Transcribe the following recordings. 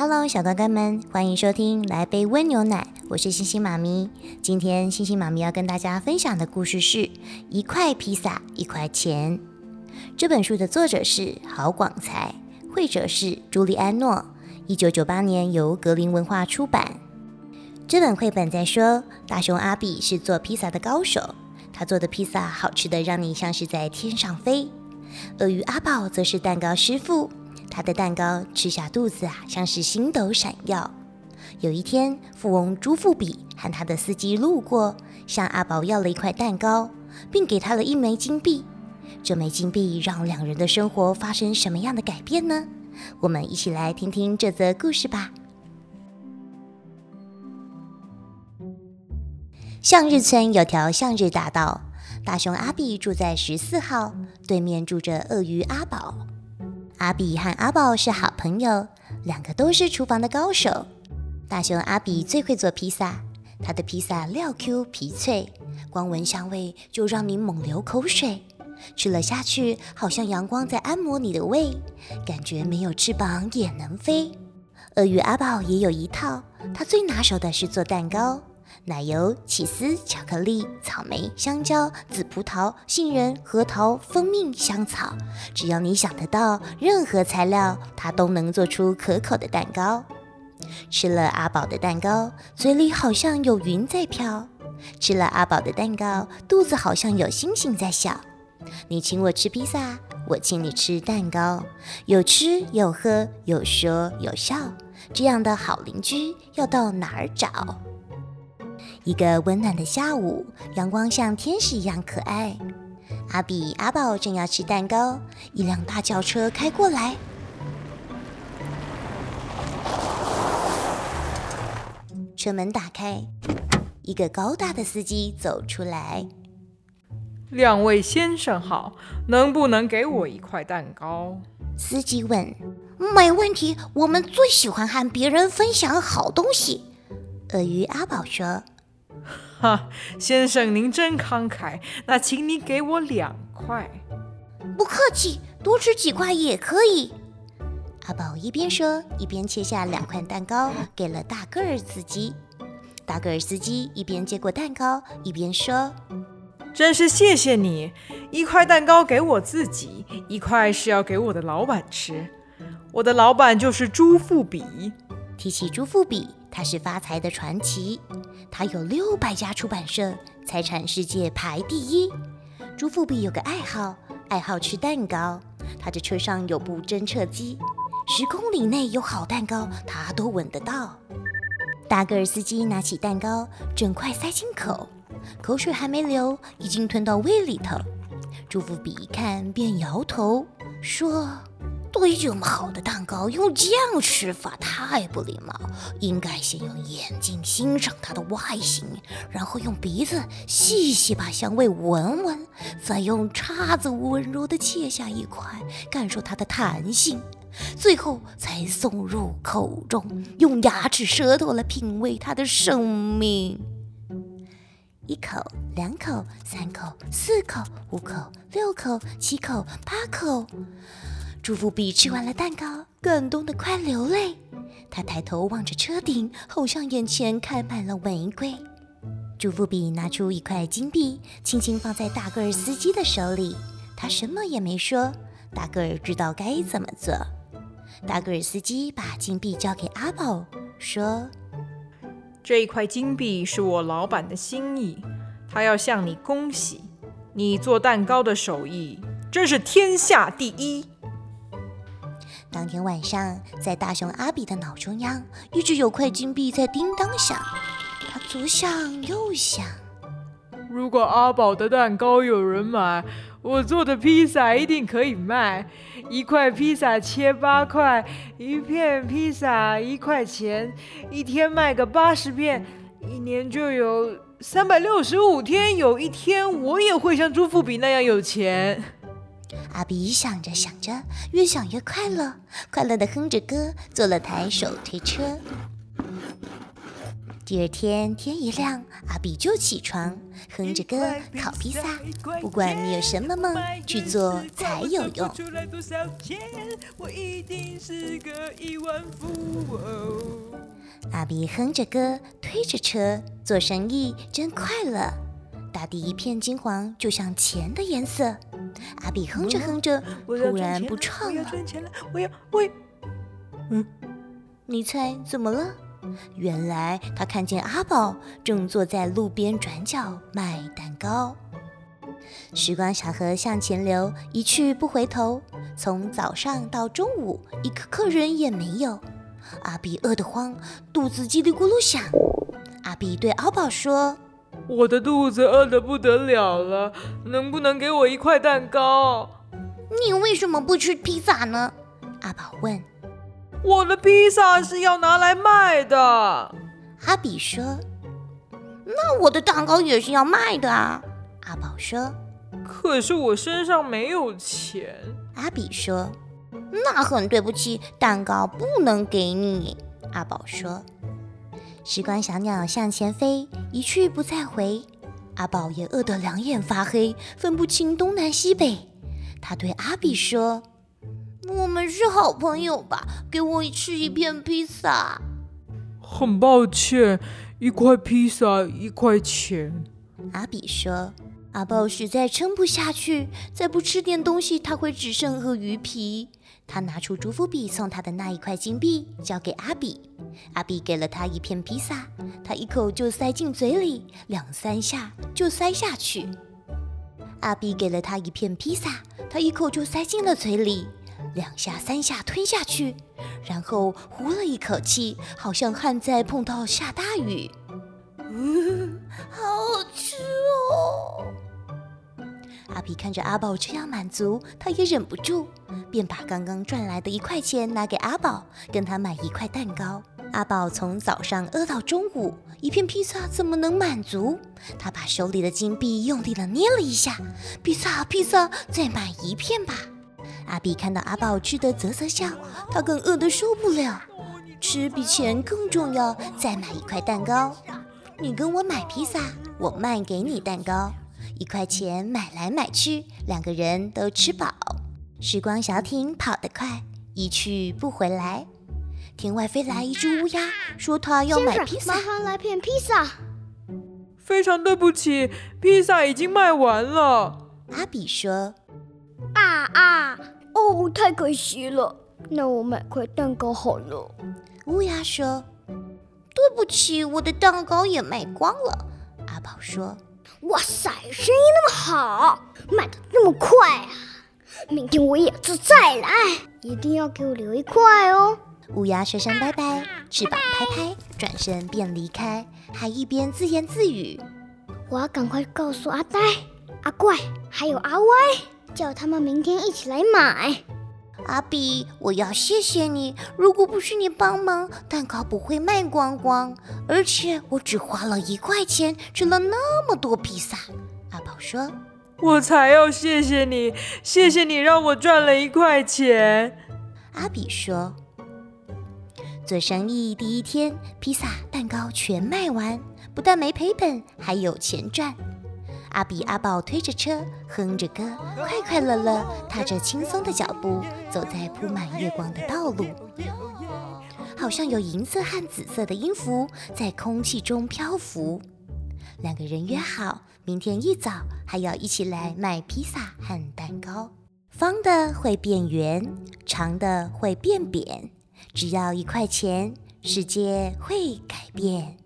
Hello，小乖乖们，欢迎收听来杯温牛奶，我是星星妈咪。今天星星妈咪要跟大家分享的故事是《一块披萨一块钱》。这本书的作者是郝广才，绘者是朱莉安诺，一九九八年由格林文化出版。这本绘本在说，大熊阿比是做披萨的高手，他做的披萨好吃的让你像是在天上飞。鳄鱼阿宝则是蛋糕师傅。他的蛋糕吃下肚子啊，像是星斗闪耀。有一天，富翁朱富比和他的司机路过，向阿宝要了一块蛋糕，并给他了一枚金币。这枚金币让两人的生活发生什么样的改变呢？我们一起来听听这则故事吧。向日村有条向日大道，大熊阿比住在十四号，对面住着鳄鱼阿宝。阿比和阿宝是好朋友，两个都是厨房的高手。大熊阿比最会做披萨，他的披萨料 Q 皮脆，光闻香味就让你猛流口水。吃了下去，好像阳光在按摩你的胃，感觉没有翅膀也能飞。鳄鱼阿宝也有一套，他最拿手的是做蛋糕。奶油、起司、巧克力、草莓、香蕉、紫葡萄、杏仁、核桃、蜂蜜、香草，只要你想得到任何材料，它都能做出可口的蛋糕。吃了阿宝的蛋糕，嘴里好像有云在飘；吃了阿宝的蛋糕，肚子好像有星星在笑。你请我吃披萨，我请你吃蛋糕，有吃有喝有说有笑，这样的好邻居要到哪儿找？一个温暖的下午，阳光像天使一样可爱。阿比、阿宝正要吃蛋糕，一辆大轿车开过来，车门打开，一个高大的司机走出来。两位先生好，能不能给我一块蛋糕？司机问。没问题，我们最喜欢和别人分享好东西。鳄鱼阿宝说。哈，先生您真慷慨，那请你给我两块。不客气，多吃几块也可以。阿宝一边说，一边切下两块蛋糕给了大个儿司机。大个儿司机一边接过蛋糕，一边说：“真是谢谢你，一块蛋糕给我自己，一块是要给我的老板吃。我的老板就是朱富比。”提起朱富比。他是发财的传奇，他有六百家出版社，财产世界排第一。朱富比有个爱好，爱好吃蛋糕。他的车上有部侦测机，十公里内有好蛋糕，他都闻得到。大个儿司机拿起蛋糕，整块塞进口，口水还没流，已经吞到胃里头。朱富比一看，便摇头说。对这么好的蛋糕用这样吃法太不礼貌，应该先用眼睛欣赏它的外形，然后用鼻子细细把香味闻闻，再用叉子温柔地切下一块，感受它的弹性，最后才送入口中，用牙齿舌头来品味它的生命。一口，两口，三口，四口，五口，六口，七口，八口。朱福比吃完了蛋糕，感动得快流泪。他抬头望着车顶，好像眼前开满了玫瑰。朱福比拿出一块金币，轻轻放在大个儿司机的手里。他什么也没说。大个儿知道该怎么做。大个儿司机把金币交给阿宝，说：“这一块金币是我老板的心意，他要向你恭喜。你做蛋糕的手艺真是天下第一。”当天晚上，在大熊阿比的脑中央，一直有块金币在叮当响。他左想右想，如果阿宝的蛋糕有人买，我做的披萨一定可以卖。一块披萨切八块，一片披萨一块钱，一天卖个八十片，一年就有三百六十五天，有一天我也会像朱富比那样有钱。阿比想着想着，越想越快乐，快乐的哼着歌，坐了台手推车。第二天天一亮，阿比就起床，哼着歌烤披萨。不管你有什么梦，去做才有用。阿比哼着歌，推着车，做生意真快乐。大地一片金黄，就像钱的颜色。阿比哼着哼着，突然不唱了。我要，我要，嗯，你猜怎么了？原来他看见阿宝正坐在路边转角卖蛋糕。时光小河向前流，一去不回头。从早上到中午，一个客人也没有。阿比饿得慌，肚子叽里咕噜响。阿比对阿宝说：“我的肚子饿得不得了了，能不能给我一块蛋糕？”你为什么不吃披萨呢？阿宝问。我的披萨是要拿来卖的，阿比说。那我的蛋糕也是要卖的啊，阿宝说。可是我身上没有钱，阿比说。那很对不起，蛋糕不能给你，阿宝说。时光小鸟向前飞，一去不再回。阿宝也饿得两眼发黑，分不清东南西北。他对阿比说。我们是好朋友吧？给我吃一片披萨。很抱歉，一块披萨一块钱。阿比说：“阿宝实在撑不下去，再不吃点东西，他会只剩鳄鱼皮。”他拿出朱福比送他的那一块金币，交给阿比。阿比给了他一片披萨，他一口就塞进嘴里，两三下就塞下去。阿比给了他一片披萨，他一口就塞进了嘴里。两下三下吞下去，然后呼了一口气，好像旱在碰到下大雨。嗯，好好吃哦！阿比看着阿宝这样满足，他也忍不住，便把刚刚赚来的一块钱拿给阿宝，跟他买一块蛋糕。阿宝从早上饿到中午，一片披萨怎么能满足？他把手里的金币用力的捏了一下，披萨，披萨，再买一片吧。阿比看到阿宝吃的啧啧笑，他更饿得受不了。吃比钱更重要，再买一块蛋糕。你跟我买披萨，我卖给你蛋糕，一块钱买来买去，两个人都吃饱。时光小艇跑得快，一去不回来。天外飞来一只乌鸦，说他要买披萨。麻烦来片披萨。非常对不起，披萨已经卖完了。阿比说。啊啊！哦，太可惜了。那我买块蛋糕好了。乌鸦说：“对不起，我的蛋糕也卖光了。”阿宝说：“哇塞，生意那么好，卖的那么快啊！明天我也是再来，一定要给我留一块哦。”乌鸦说声拜拜，翅膀拍拍，转身便离开，还一边自言自语：“我要赶快告诉阿呆、阿怪还有阿歪。”叫他们明天一起来买。阿比，我要谢谢你。如果不是你帮忙，蛋糕不会卖光光。而且我只花了一块钱，吃了那么多披萨。阿宝说：“我才要谢谢你，谢谢你让我赚了一块钱。”阿比说：“做生意第一天，披萨、蛋糕全卖完，不但没赔本，还有钱赚。”阿比阿宝推着车，哼着歌，快快乐乐，踏着轻松的脚步，走在铺满月光的道路，好像有银色和紫色的音符在空气中漂浮。两个人约好，明天一早还要一起来卖披萨和蛋糕。方的会变圆，长的会变扁，只要一块钱，世界会改变。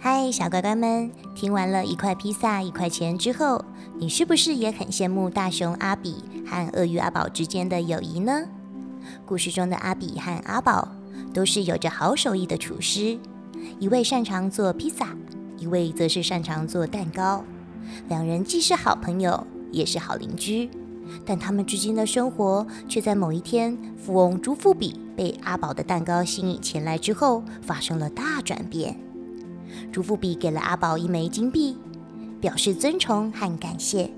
嗨，小乖乖们！听完了一块披萨一块钱之后，你是不是也很羡慕大熊阿比和鳄鱼阿宝之间的友谊呢？故事中的阿比和阿宝都是有着好手艺的厨师，一位擅长做披萨，一位则是擅长做蛋糕。两人既是好朋友，也是好邻居。但他们之间的生活却在某一天，富翁朱富比被阿宝的蛋糕吸引前来之后，发生了大转变。朱富比给了阿宝一枚金币，表示尊崇和感谢。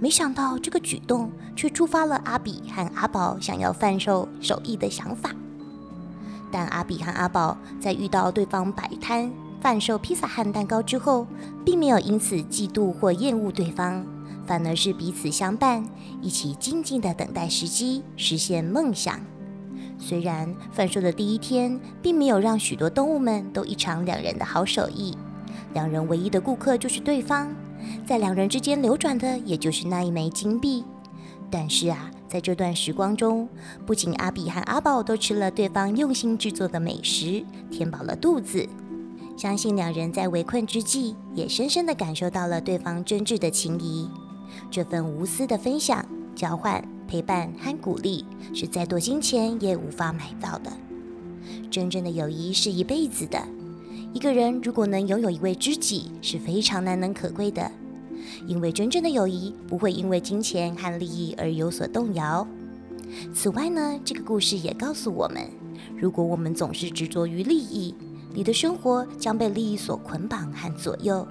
没想到这个举动却触发了阿比和阿宝想要贩售手艺的想法。但阿比和阿宝在遇到对方摆摊贩售披萨和蛋糕之后，并没有因此嫉妒或厌恶对方。反而是彼此相伴，一起静静的等待时机，实现梦想。虽然贩售的第一天，并没有让许多动物们都一尝两人的好手艺，两人唯一的顾客就是对方，在两人之间流转的也就是那一枚金币。但是啊，在这段时光中，不仅阿比和阿宝都吃了对方用心制作的美食，填饱了肚子，相信两人在围困之际，也深深的感受到了对方真挚的情谊。这份无私的分享、交换、陪伴和鼓励，是再多金钱也无法买到的。真正的友谊是一辈子的。一个人如果能拥有一位知己，是非常难能可贵的。因为真正的友谊不会因为金钱和利益而有所动摇。此外呢，这个故事也告诉我们，如果我们总是执着于利益，你的生活将被利益所捆绑和左右。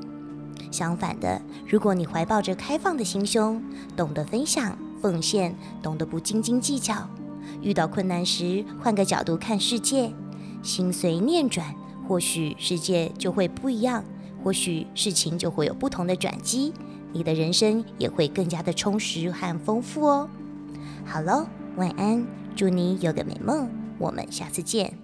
相反的，如果你怀抱着开放的心胸，懂得分享、奉献，懂得不斤斤计较，遇到困难时换个角度看世界，心随念转，或许世界就会不一样，或许事情就会有不同的转机，你的人生也会更加的充实和丰富哦。好喽，晚安，祝你有个美梦，我们下次见。